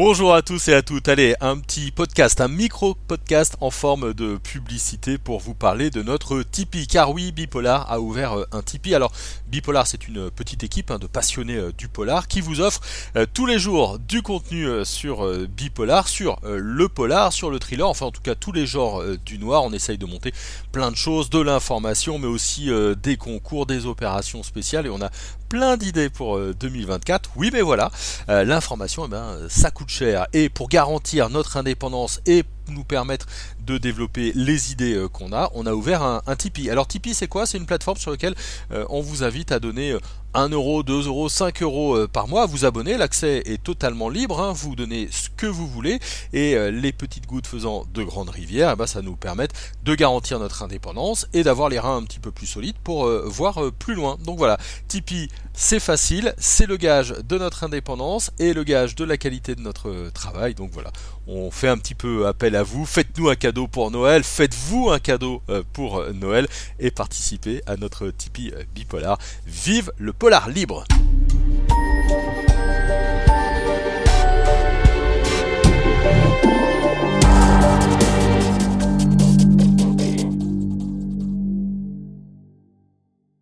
Bonjour à tous et à toutes. Allez, un petit podcast, un micro-podcast en forme de publicité pour vous parler de notre Tipeee. Car oui, Bipolar a ouvert euh, un Tipeee. Alors, Bipolar, c'est une petite équipe hein, de passionnés euh, du polar qui vous offre euh, tous les jours du contenu sur Bipolar, sur le polar, sur le thriller, enfin en tout cas tous les genres du noir. On essaye de monter plein de choses, de l'information, mais aussi des concours, des opérations spéciales et on a plein d'idées pour 2024. Oui, mais voilà, l'information, eh ben, ça coûte Et pour garantir notre indépendance et nous permettre de développer les idées euh, qu'on a, on a ouvert un, Tipeee. Alors Tipeee c'est quoi? C'est une plateforme sur laquelle euh, on vous invite à donner 1 euh, euro, 2 euros, 5 euros par mois vous abonner. L'accès est totalement libre, hein. vous donnez ce que vous voulez et les petites gouttes faisant de grandes rivières, eh ben, ça nous permet de garantir notre indépendance et d'avoir les reins un petit peu plus solides pour voir plus loin. Donc voilà, Tipeee c'est facile, c'est le gage de notre indépendance et le gage de la qualité de notre travail. Donc voilà, on fait un petit peu appel à vous. Faites-nous un cadeau pour Noël, faites-vous un cadeau euh, pour euh, Noël et participez à notre Tipeee euh, bipolar. Vive le polar libre!